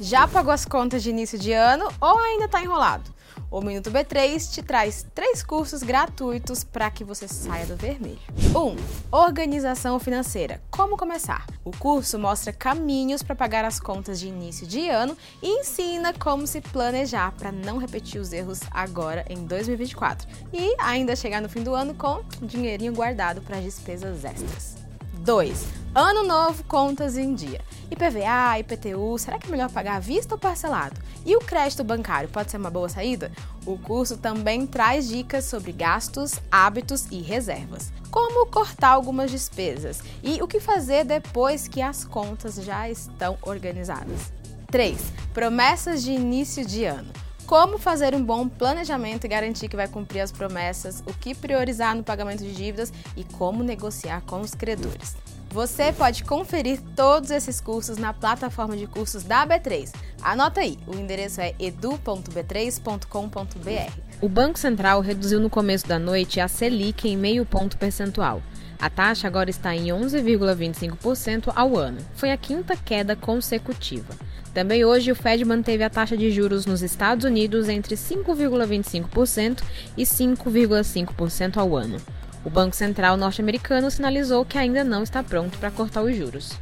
Já pagou as contas de início de ano ou ainda está enrolado? O Minuto B3 te traz três cursos gratuitos para que você saia do vermelho. 1. Um, organização financeira. Como começar? O curso mostra caminhos para pagar as contas de início de ano e ensina como se planejar para não repetir os erros agora em 2024 e ainda chegar no fim do ano com dinheirinho guardado para despesas extras. 2. Ano novo, contas em dia. IPVA, IPTU, será que é melhor pagar à vista ou parcelado? E o crédito bancário pode ser uma boa saída? O curso também traz dicas sobre gastos, hábitos e reservas. Como cortar algumas despesas e o que fazer depois que as contas já estão organizadas. 3. Promessas de início de ano. Como fazer um bom planejamento e garantir que vai cumprir as promessas, o que priorizar no pagamento de dívidas e como negociar com os credores. Você pode conferir todos esses cursos na plataforma de cursos da B3. Anota aí, o endereço é edu.b3.com.br. O Banco Central reduziu no começo da noite a Selic em meio ponto percentual. A taxa agora está em 11,25% ao ano. Foi a quinta queda consecutiva. Também hoje, o Fed manteve a taxa de juros nos Estados Unidos entre 5,25% e 5,5% ao ano. O Banco Central norte-americano sinalizou que ainda não está pronto para cortar os juros.